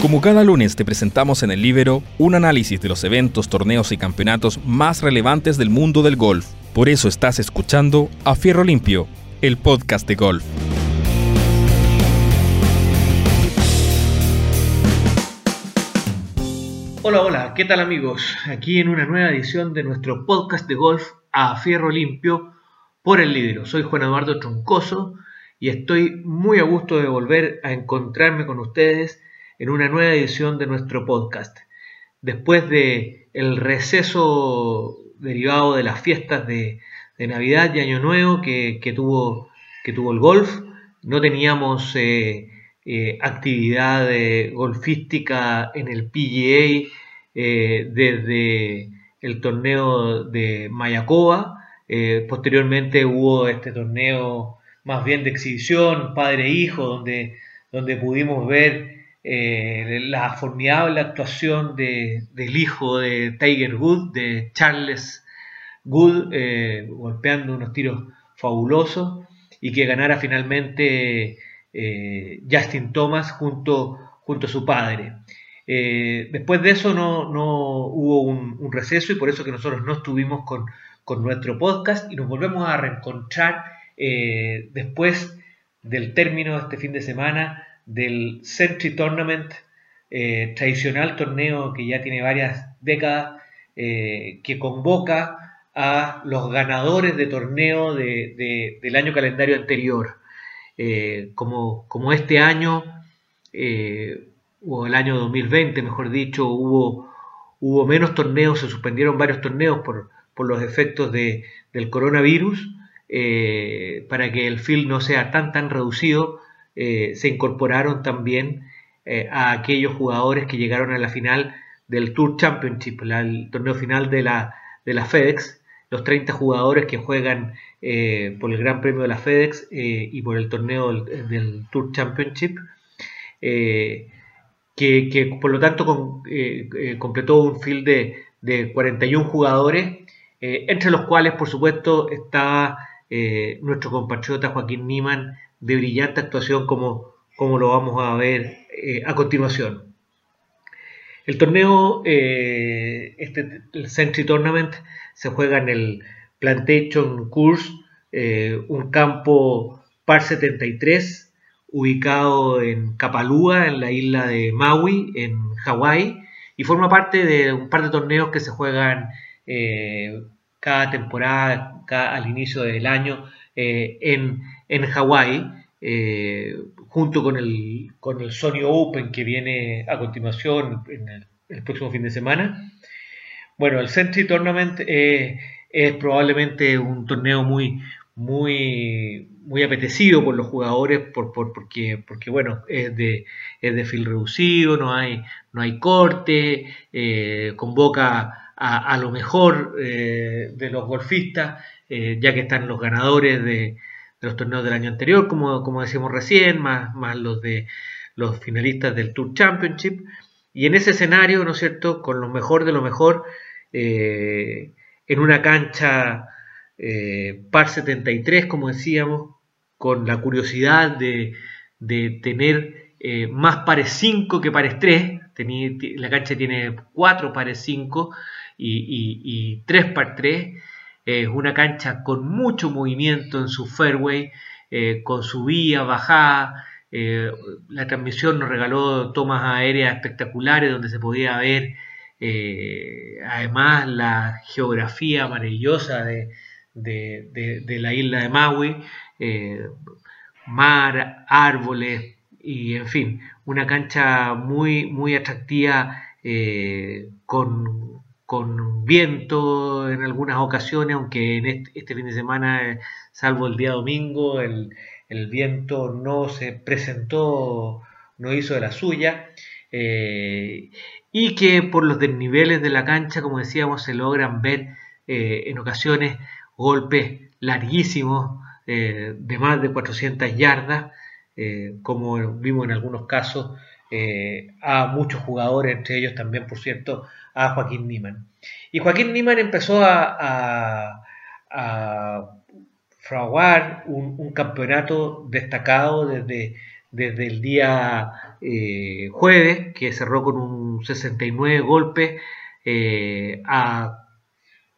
Como cada lunes te presentamos en el Libero un análisis de los eventos, torneos y campeonatos más relevantes del mundo del golf. Por eso estás escuchando A Fierro Limpio, el podcast de golf. Hola, hola, ¿qué tal amigos? Aquí en una nueva edición de nuestro podcast de golf A Fierro Limpio por el Libero. Soy Juan Eduardo Troncoso y estoy muy a gusto de volver a encontrarme con ustedes en una nueva edición de nuestro podcast. Después de el receso derivado de las fiestas de, Navidad y Año Nuevo que, tuvo, que tuvo el golf, no teníamos eh, eh, actividad golfística en el PGA eh, desde el torneo de Mayacoba. posteriormente hubo este torneo más bien de exhibición, padre-hijo, e donde, donde pudimos ver eh, la formidable actuación del hijo de Tiger Wood, de Charles Wood, eh, golpeando unos tiros fabulosos y que ganara finalmente eh, Justin Thomas junto, junto a su padre. después de eso no, hubo un, receso y por eso que nosotros no estuvimos con, con nuestro podcast y nos volvemos a reencontrar después del término de este fin de semana del Century Tournament, eh, tradicional torneo que ya tiene varias décadas, eh, que convoca a los ganadores de torneo del año calendario anterior. Eh, como, como, este año, o el año 2020, mejor dicho, hubo, hubo menos torneos, se suspendieron varios torneos por, por los efectos de, del coronavirus, para que el field no sea tan tan reducido, eh, se incorporaron también eh, a aquellos jugadores que llegaron a la final del Tour Championship, el torneo final de la, de la FedEx, los 30 jugadores que juegan eh, por el Gran Premio de la FedEx y por el torneo del, Tour Championship, que, por lo tanto completó un field de, de 41 jugadores, entre los cuales por supuesto está nuestro compatriota Joaquín Niman de brillante actuación como, como lo vamos a ver eh, a continuación. El torneo, eh, este, el Century Tournament, se juega en el Plantation Course, eh, un campo par 73, ubicado en Kapalua, en la isla de Maui, en Hawái, y forma parte de un par de torneos que se juegan cada temporada, al inicio del año, en en Hawái, eh, junto con el, con el Sony Open que viene a continuación en el, próximo fin de semana. Bueno, el Century Tournament eh, es probablemente un torneo muy, muy, muy apetecido por los jugadores por, porque, porque bueno, es de, es de fil reducido, no hay, no hay corte, eh, convoca a, lo mejor de los golfistas, ya que están los ganadores de, de los torneos del año anterior, como, como decíamos recién, más, más los de los finalistas del Tour Championship. Y en ese escenario, ¿no es cierto?, con lo mejor de lo mejor, eh, en una cancha eh, par 73, como decíamos, con la curiosidad de, tener eh, más pares 5 que pares 3. la cancha tiene 4 pares 5 y, 3 par 3 es una cancha con mucho movimiento en su fairway, eh, con subida, bajada. Eh, la transmisión nos regaló tomas aéreas espectaculares donde se podía ver eh, además la geografía maravillosa de, la isla de Maui, mar, árboles y en fin, una cancha muy, muy atractiva con con viento en algunas ocasiones, aunque en este, fin de semana, salvo el día domingo, el, viento no se presentó, no hizo de la suya, eh, y que por los desniveles de la cancha, como decíamos, se logran ver eh, en ocasiones golpes larguísimos eh, de más de 400 yardas, como vimos en algunos casos a muchos jugadores, entre ellos también, por cierto, a Joaquín Niman. Y Joaquín Niman empezó a, fraguar un, campeonato destacado desde, desde el día eh, jueves, que cerró con un 69 golpes a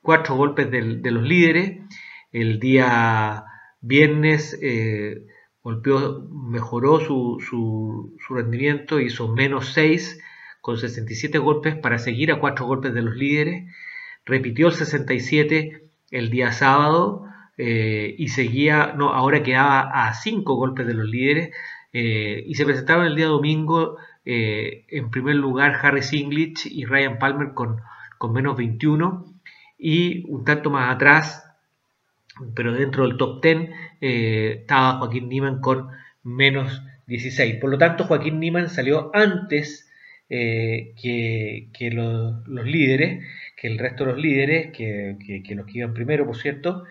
4 golpes de, los líderes. El día viernes golpeó, mejoró su, su, rendimiento, hizo menos 6 con 67 golpes para seguir a 4 golpes de los líderes. Repitió el 67 el día sábado eh, y seguía, no, ahora quedaba a 5 golpes de los líderes. Eh, y se presentaron el día domingo eh, en primer lugar Harry Singlich y Ryan Palmer con, con menos 21 y un tanto más atrás pero dentro del top 10 eh, estaba Joaquín Niman con menos 16. Por lo tanto, Joaquín Niman salió antes eh, que, los, líderes, que el resto de los líderes, que, los que iban primero, por cierto,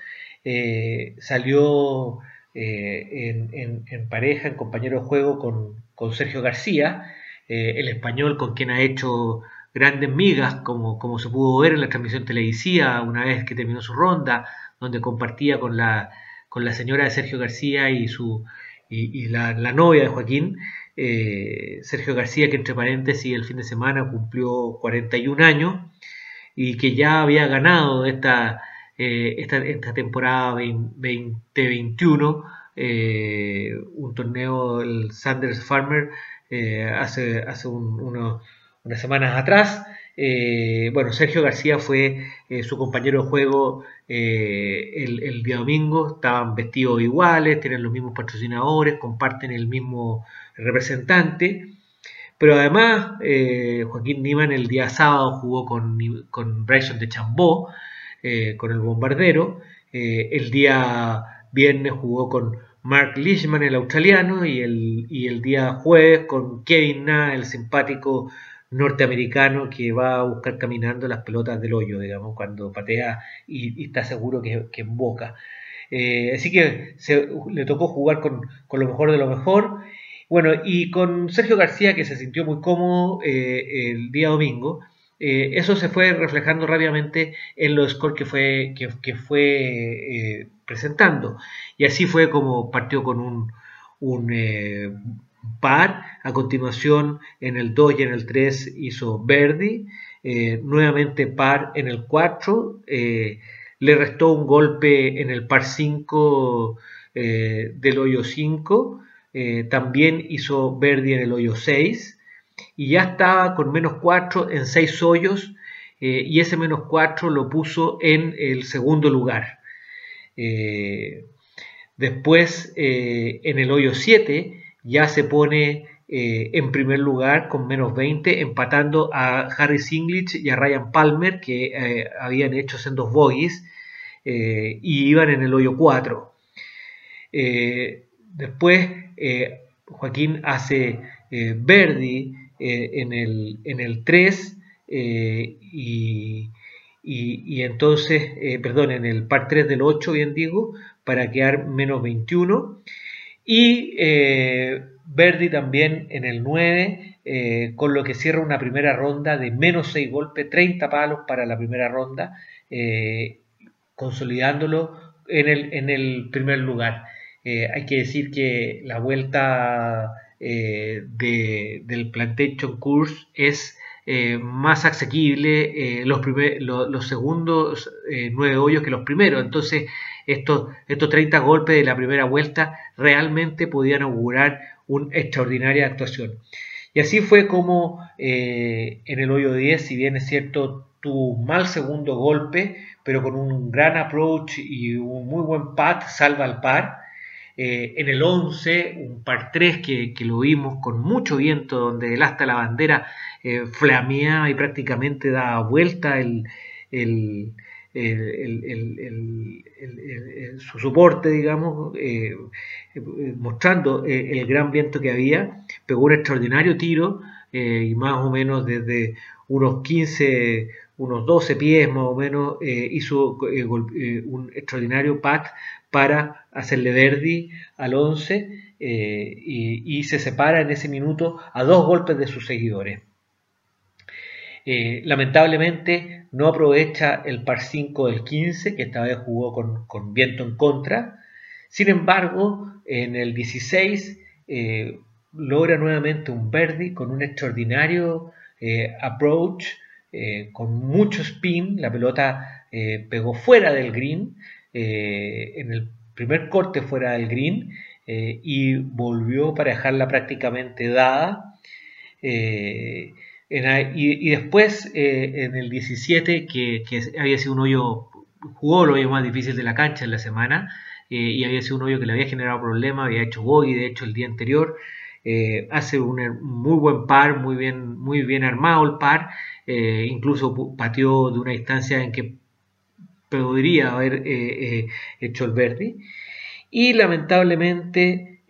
eh, salió en, pareja, en compañero de juego con, Sergio García, el español con quien ha hecho grandes migas, como, como se pudo ver en la transmisión televisiva una vez que terminó su ronda, donde compartía con la, con la señora de Sergio García y, su, y, la, novia de Joaquín. Eh, Sergio García, que entre paréntesis el fin de semana cumplió 41 años y que ya había ganado esta, eh, esta, temporada 2021 eh, un torneo, el Sanders Farmer, hace, hace unas semanas atrás. Eh, bueno, Sergio García fue eh, su compañero de juego eh, el, día domingo, estaban vestidos iguales, tienen los mismos patrocinadores, comparten el mismo representante, pero además Joaquín Niman el día sábado jugó con, con Bryson de Chambó, con el bombardero, el día viernes jugó con Mark Leishman, el australiano, y el, y el día jueves con Kevin Na, el simpático norteamericano que va a buscar caminando las pelotas del hoyo, digamos, cuando patea y, está seguro que, que emboca. Eh, así que le tocó jugar con, lo mejor de lo mejor. Bueno, y con Sergio García, que se sintió muy cómodo eh, el día domingo, eh, eso se fue reflejando rápidamente en los scores que fue, que, fue presentando. Y así fue como partió con un, un par. A continuación, en el 2 y en el 3 hizo Verdi. Eh, nuevamente par en el 4. Eh, le restó un golpe en el par 5 eh, del hoyo 5. también hizo Verdi en el hoyo 6. Y ya estaba con menos 4 en 6 hoyos. y ese menos 4 lo puso en el segundo lugar. después, en el hoyo 7, ya se pone eh, en primer lugar con menos 20, empatando a Harry Singlich y a Ryan Palmer, que eh, habían hecho en dos bogies eh, y iban en el hoyo 4. después Joaquín hace Verdi en, el, en, el, 3 y, y, entonces, perdón, en el par 3 del 8, bien digo, para quedar menos 21. Y eh, Verdi también en el 9, eh, con lo que cierra una primera ronda de menos 6 golpes, 30 palos para la primera ronda, eh, consolidándolo en el, en el, primer lugar. hay que decir que la vuelta del Plantation Course es más asequible los, los, segundos nueve hoyos que los primeros. Entonces, estos, estos 30 golpes de la primera vuelta realmente podían augurar una extraordinaria actuación. Y así fue como eh, en el hoyo 10, si bien es cierto, un mal segundo golpe, pero con un gran approach y un muy buen pat, salva al par. Eh, en el 11, un par 3 que, lo vimos con mucho viento, donde el hasta la bandera eh, flameaba y prácticamente daba vuelta el, su soporte, digamos, eh, eh, mostrando eh, el gran viento que había, pegó un extraordinario tiro y más o menos desde unos 15, unos 12 pies más o menos hizo un extraordinario pat para hacerle Verdi al 11 y se separa en ese minuto a dos golpes de sus seguidores. Eh, lamentablemente no aprovecha el par 5 del 15, que esta vez jugó con, viento en contra. Sin embargo, en el 16 eh, logra nuevamente un Verdi con un extraordinario approach, con mucho spin, la pelota pegó fuera del green, en el primer corte fuera del green, y volvió para dejarla prácticamente dada. Y, después en el 17, que, había sido un hoyo, jugó el hoyo más difícil de la cancha en la semana, eh, y había sido un hoyo que le había generado problemas, había hecho bogey de hecho el día anterior, eh, hace un muy buen par, muy bien, muy bien armado el par, eh, incluso pateó de una distancia en que podría haber hecho el verde. Y lamentablemente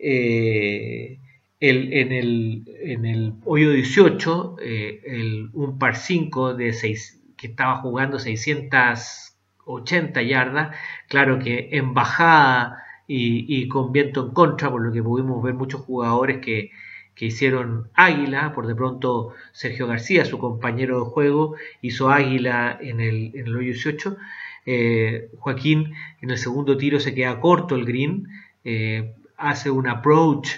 el, en, el, en, el, hoyo 18, el, un par 5 de 6, que estaba jugando 600 80 yardas, claro que en bajada y, con viento en contra, por lo que pudimos ver muchos jugadores que, hicieron águila, por de pronto Sergio García, su compañero de juego, hizo águila en el, en el 18. Eh, Joaquín en el segundo tiro se queda corto el green, eh, hace un approach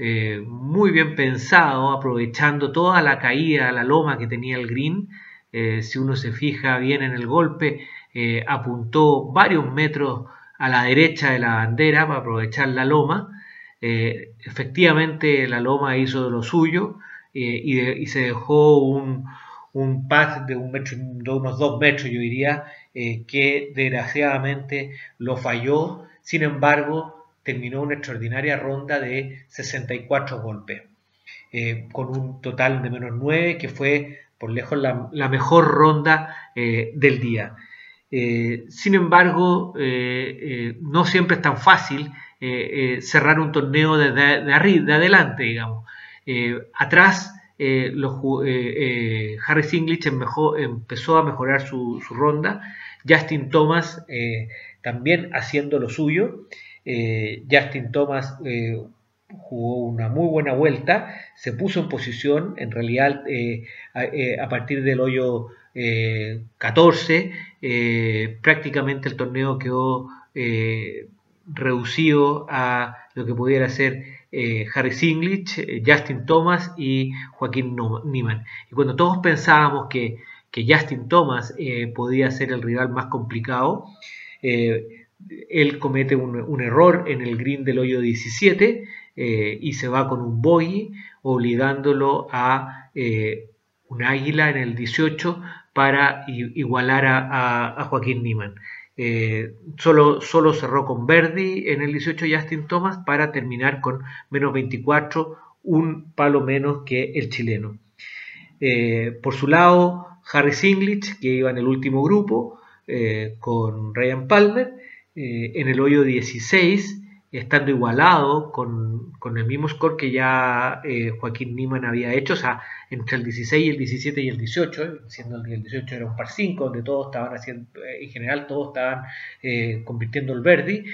eh, muy bien pensado, aprovechando toda la caída, la loma que tenía el green. si uno se fija bien en el golpe, eh, apuntó varios metros a la derecha de la bandera para aprovechar la loma. Eh, efectivamente la loma hizo de lo suyo eh, y, se dejó un, un de, de unos dos metros, yo diría, que desgraciadamente lo falló. Sin embargo, terminó una extraordinaria ronda de 64 golpes, con un total de menos 9, que fue por lejos la, mejor ronda del día. Eh, sin embargo, eh, eh, no siempre es tan fácil cerrar un torneo de, arriba, de adelante, digamos. atrás, Harry Singlich empezó a mejorar su, ronda, Justin Thomas también haciendo lo suyo. Justin Thomas jugó una muy buena vuelta, se puso en posición, en realidad a, partir del hoyo 14, eh, prácticamente el torneo quedó eh, reducido a lo que pudiera ser eh, Harry Singlich, Justin Thomas y Joaquín Niemann. Y cuando todos pensábamos que, Justin Thomas podía ser el rival más complicado, él comete un, error en el green del hoyo 17 y se va con un bogey, obligándolo a un águila en el 18 para igualar a, Joaquín Niemann. Eh, solo, solo, cerró con Verdi en el 18 Justin Thomas para terminar con menos 24, un palo menos que el chileno. Eh, por su lado, Harry Singlich, que iba en el último grupo eh, con Ryan Palmer, en el hoyo 16 estando igualado con, el mismo score que ya eh, Joaquín Niman había hecho, o sea, entre el 16 el 17 y el 18, siendo que el 18 era un par 5, donde todos estaban haciendo, eh, en general todos estaban eh, convirtiendo el Verdi,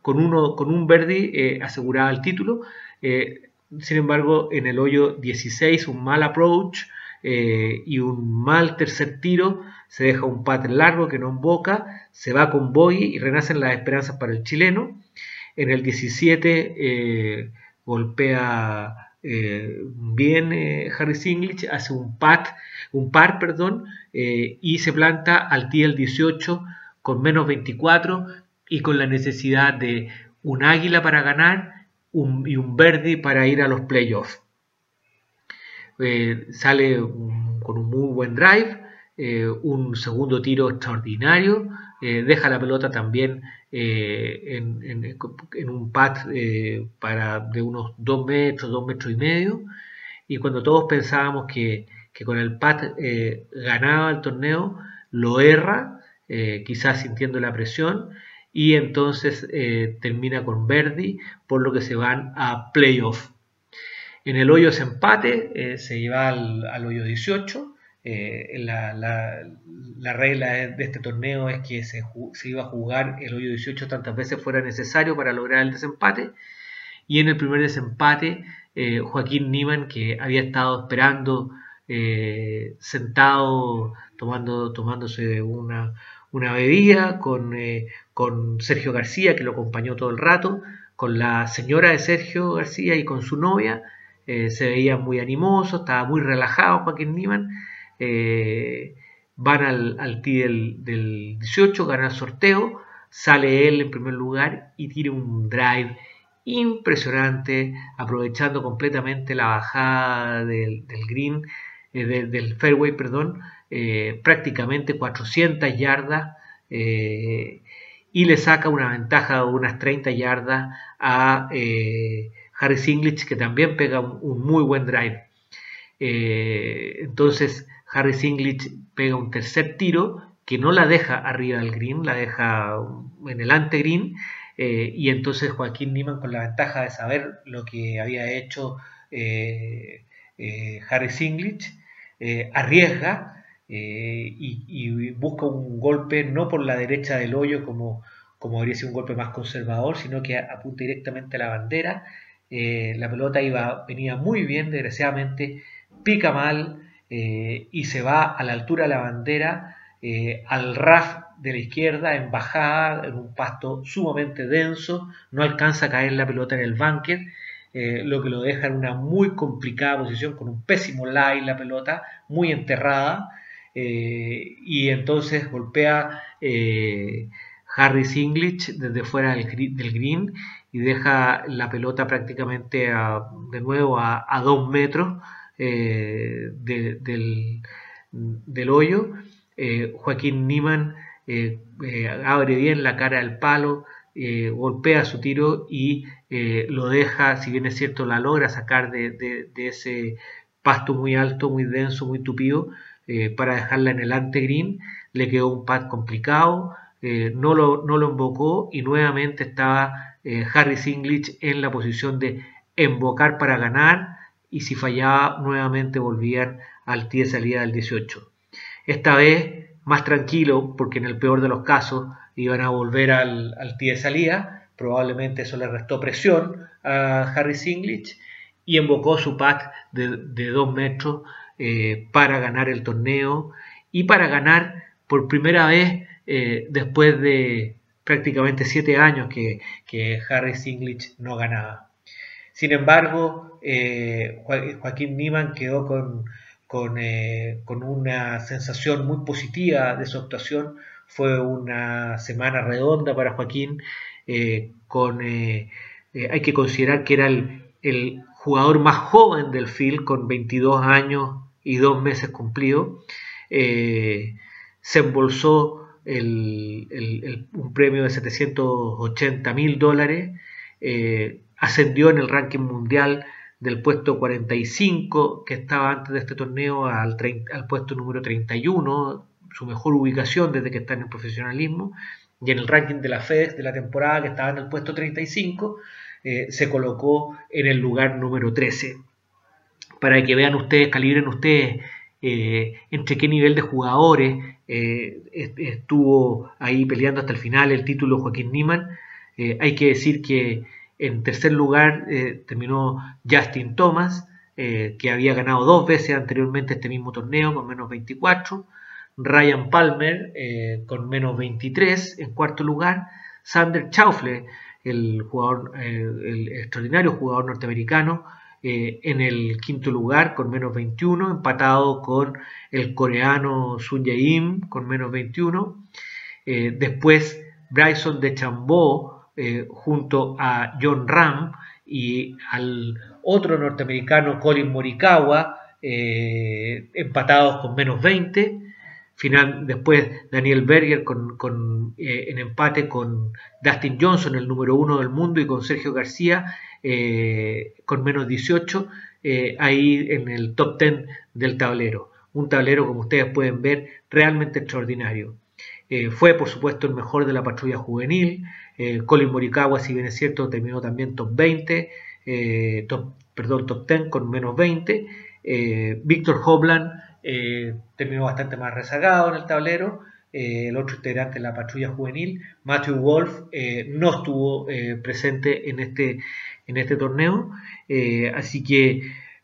con, uno, con un Verdi aseguraba el título, sin embargo, en el hoyo 16 un mal approach y un mal tercer tiro, se deja un pat largo que no emboca, se va con Boy y renacen las esperanzas para el chileno. En el 17 eh, golpea eh, bien eh, Harry Singlich, hace un, pat, un par perdón, y se planta al el 18 con menos 24 y con la necesidad de un águila para ganar y un verde para ir a los playoffs. Sale con un muy buen drive, un segundo tiro extraordinario, deja la pelota también eh, en, un pad eh, para de unos 2 metros, 2 metros y medio. Y cuando todos pensábamos que, con el pad eh, ganaba el torneo, lo erra, quizás sintiendo la presión, y entonces termina con Verdi, por lo que se van a playoff. En el hoyo ese empate, se lleva al, hoyo 18, eh, la, regla de este torneo es que se, iba a jugar el hoyo 18 tantas veces fuera necesario para lograr el desempate. Y en el primer desempate, eh, Joaquín Niman, que había estado esperando eh, sentado, tomando, tomándose una, una bebida, con, con Sergio García, que lo acompañó todo el rato, con la señora de Sergio García y con su novia, se veía muy animoso, estaba muy relajado Joaquín Niman. van al, al del, del 18, gana el sorteo, sale él en primer lugar y tira un drive impresionante, aprovechando completamente la bajada del, green, eh, del fairway, perdón, eh, prácticamente 400 yardas eh, y le saca una ventaja de unas 30 yardas a Harris English, que también pega un, muy buen drive. entonces, Harris English pega un tercer tiro que no la deja arriba del green, la deja en el ante green eh, y entonces Joaquín Niman, con la ventaja de saber lo que había hecho eh, eh, Harris arriesga y, busca un golpe no por la derecha del hoyo como, como habría sido un golpe más conservador, sino que apunta directamente a la bandera. La pelota iba, venía muy bien, desgraciadamente, pica mal y se va a la altura de la bandera al RAF de la izquierda en bajada, en un pasto sumamente denso, no alcanza a caer la pelota en el bunker, eh, lo que lo deja en una muy complicada posición, con un pésimo lie la pelota, muy enterrada, eh, y entonces golpea eh, Harris English desde fuera del, green y deja la pelota prácticamente de nuevo a, dos metros del, del, hoyo. Joaquín Niman eh, eh, abre bien la cara del palo, eh, golpea su tiro y lo deja, si bien es cierto, la logra sacar de, ese pasto muy alto, muy denso, muy tupido, para dejarla en el ante. Le quedó un pad complicado, no, lo, no lo invocó y nuevamente estaba Harris English en la posición de embocar para ganar y si fallaba nuevamente volvían al tee de salida del 18. Esta vez más tranquilo, porque en el peor de los casos iban a volver al, al de salida, probablemente eso le restó presión a Harris English y invocó su pack de, de dos metros eh, para ganar el torneo y para ganar por primera vez eh, después de prácticamente siete años que, que, Harris English no ganaba. Sin embargo, eh, Joaquín Niman quedó con, eh, con, una sensación muy positiva de su actuación. Fue una semana redonda para Joaquín. Eh, con, hay que considerar que era el, jugador más joven del field, con 22 años y dos meses cumplidos. se embolsó un premio de 780 mil dólares. ascendió en el ranking mundial del puesto 45 que estaba antes de este torneo al, puesto número 31, su mejor ubicación desde que está en el profesionalismo, y en el ranking de la FedEx de la temporada que estaba en el puesto 35, eh, se colocó en el lugar número 13. Para que vean ustedes, calibren ustedes eh, entre qué nivel de jugadores eh, estuvo ahí peleando hasta el final el título Joaquín Niman. hay que decir que en tercer lugar eh, terminó Justin Thomas, eh, que había ganado dos veces anteriormente este mismo torneo con menos 24. Ryan Palmer eh, con menos 23 en cuarto lugar. Sander Chaufle, el, jugador, el extraordinario jugador norteamericano, en el quinto lugar con menos 21, empatado con el coreano Sun Jae-im con menos 21. después Bryson de Chambó eh, junto a John Ram y al otro norteamericano Colin Morikawa, eh, empatados con menos 20. Final, después Daniel Berger con, eh, en empate con Dustin Johnson, el número uno del mundo, y con Sergio García con menos 18, ahí en el top 10 del tablero. Un tablero, como ustedes pueden ver, realmente extraordinario. fue, por supuesto, el mejor de la patrulla juvenil. Eh, Colin Morikawa, si bien es cierto, terminó también top 20, eh, top, perdón, top 10 con menos 20. Eh, Víctor Hobland terminó bastante más rezagado en el tablero. el otro integrante de la patrulla juvenil, Matthew Wolf, no estuvo presente en este, en este torneo. así que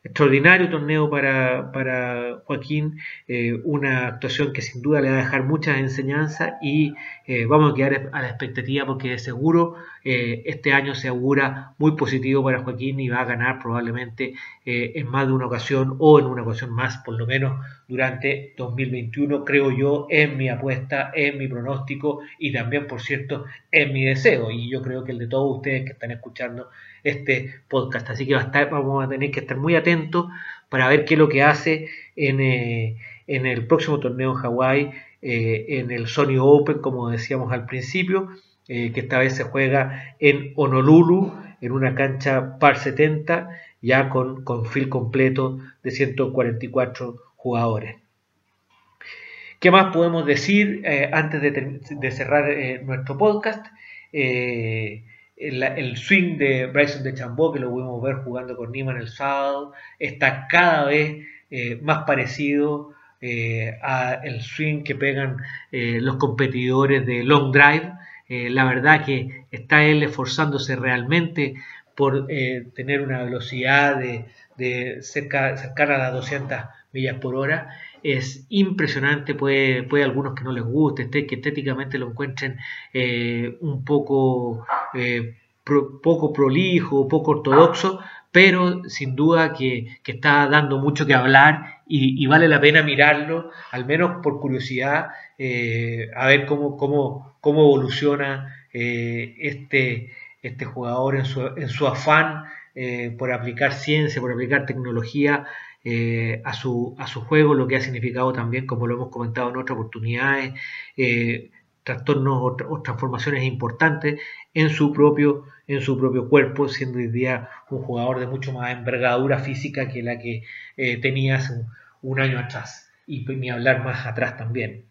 extraordinario torneo para, Joaquín, eh, una actuación que sin duda le va a dejar muchas enseñanzas y eh, vamos a quedar a la expectativa porque de seguro eh, este año se augura muy positivo para Joaquín y va a ganar probablemente en más de una ocasión o en una ocasión más, por lo menos durante 2021, creo yo, en mi apuesta, en mi pronóstico y también, por cierto, en mi deseo. Y yo creo que el de todos ustedes que están escuchando este podcast. Así que vamos a tener que estar muy atentos para ver qué es lo que hace en, eh, en el próximo torneo en Hawái, en el Sony Open, como decíamos al principio eh, que esta vez se juega en Honolulu, en una cancha par 70, ya con, con completo de 144 jugadores. ¿Qué más podemos decir eh, antes de, cerrar eh, nuestro podcast? El, swing de Bryson de Chambó, que lo pudimos ver jugando con Nima el sábado, está cada vez más parecido al swing que pegan los competidores de long drive. Eh, la verdad que está él esforzándose realmente por eh, tener una velocidad de, cerca, cercana a las 200 millas por hora. Es impresionante, puede, puede algunos que no les guste, este, que estéticamente lo encuentren eh, un poco, poco prolijo, poco ortodoxo, pero sin duda que, está dando mucho que hablar y, vale la pena mirarlo, al menos por curiosidad, a ver cómo, cómo, cómo evoluciona eh, este, este jugador en su, en su afán eh, por aplicar ciencia, por aplicar tecnología eh, a, su, a su juego, lo que ha significado también, como lo hemos comentado en otras oportunidades, trastornos o, transformaciones importantes en su propio en su propio cuerpo, siendo hoy día un jugador de mucho más envergadura física que la que tenía hace un, año atrás y ni hablar más atrás también.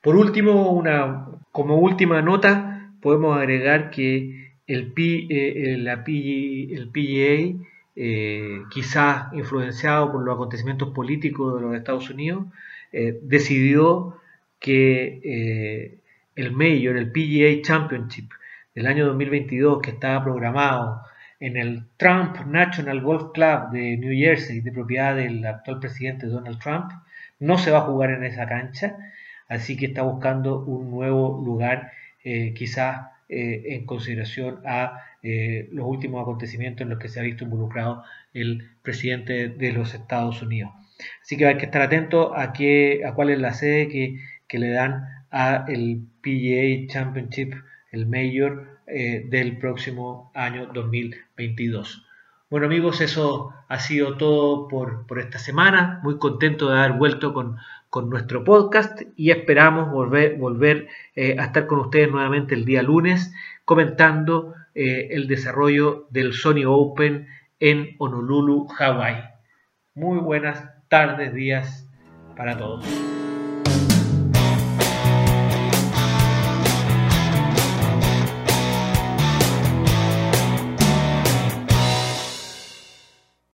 Por último, una, como última nota, podemos agregar que el, eh, la el PGA, eh, quizás influenciado por los acontecimientos políticos de los Estados Unidos, eh, decidió que el Major, el PGA Championship del año 2022, que estaba programado en el Trump National Golf Club de New Jersey, de propiedad del actual presidente Donald Trump, no se va a jugar en esa cancha así que está buscando un nuevo lugar, eh, quizás eh, en consideración a eh, los últimos acontecimientos en los que se ha visto involucrado el presidente de los Estados Unidos. Así que hay que estar atento a, qué, a cuál es la sede que, que le dan a el PGA Championship, el Mayor del próximo año 2022. Bueno amigos, eso ha sido todo por, por esta semana. Muy contento de haber vuelto con, con nuestro podcast y esperamos volver, volver eh, a estar con ustedes nuevamente el día lunes comentando eh, el desarrollo del Sony Open en Honolulu, Hawái. Muy buenas tardes, días para todos.